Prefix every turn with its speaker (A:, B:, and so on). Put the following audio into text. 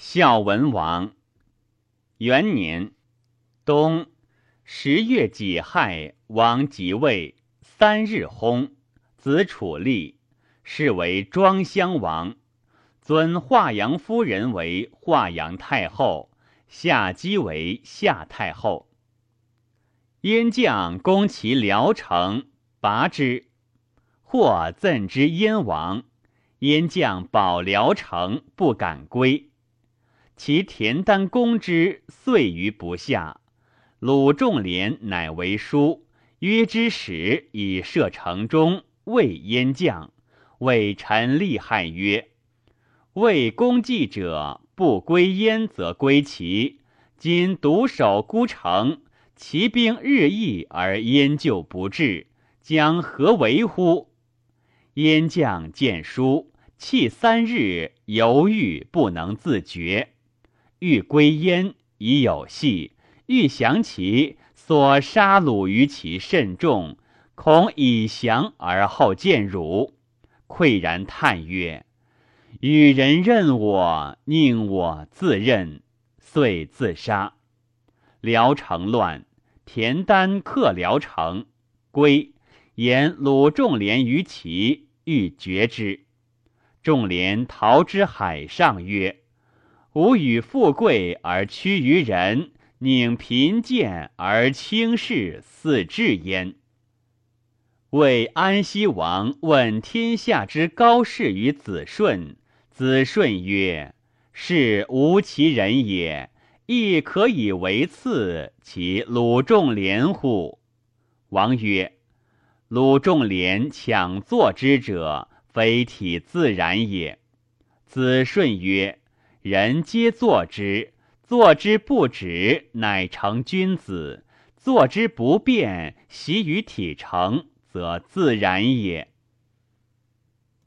A: 孝文王元年冬十月己亥，王即位，三日薨，子楚立，是为庄襄王。尊华阳夫人为华阳太后，夏姬为夏太后。燕将攻其聊城，拔之，或赠之燕王。燕将保聊城，不敢归。其田丹攻之，遂于不下。鲁仲连乃为书，约之使以射城中，谓燕将，谓臣利害曰：“为公计者，不归燕则归齐。今独守孤城，其兵日益而燕救不至，将何为乎？”燕将见书，泣三日，犹豫不能自决。欲归焉，已有隙；欲降其，所杀戮于其甚众，恐以降而后见辱，喟然叹曰：“与人任我，宁我自任。”遂自杀。辽城乱，田丹克辽城，归言鲁仲连于齐，欲绝之。仲连逃之海上，曰。吾与富贵而屈于人，宁贫贱而轻视似至焉。为安西王问天下之高士于子顺，子顺曰：“是无其人也，亦可以为次。其鲁仲连乎？”王曰：“鲁仲连抢作之者，非体自然也。”子顺曰。人皆作之，作之不止，乃成君子；作之不变，习于体成，则自然也。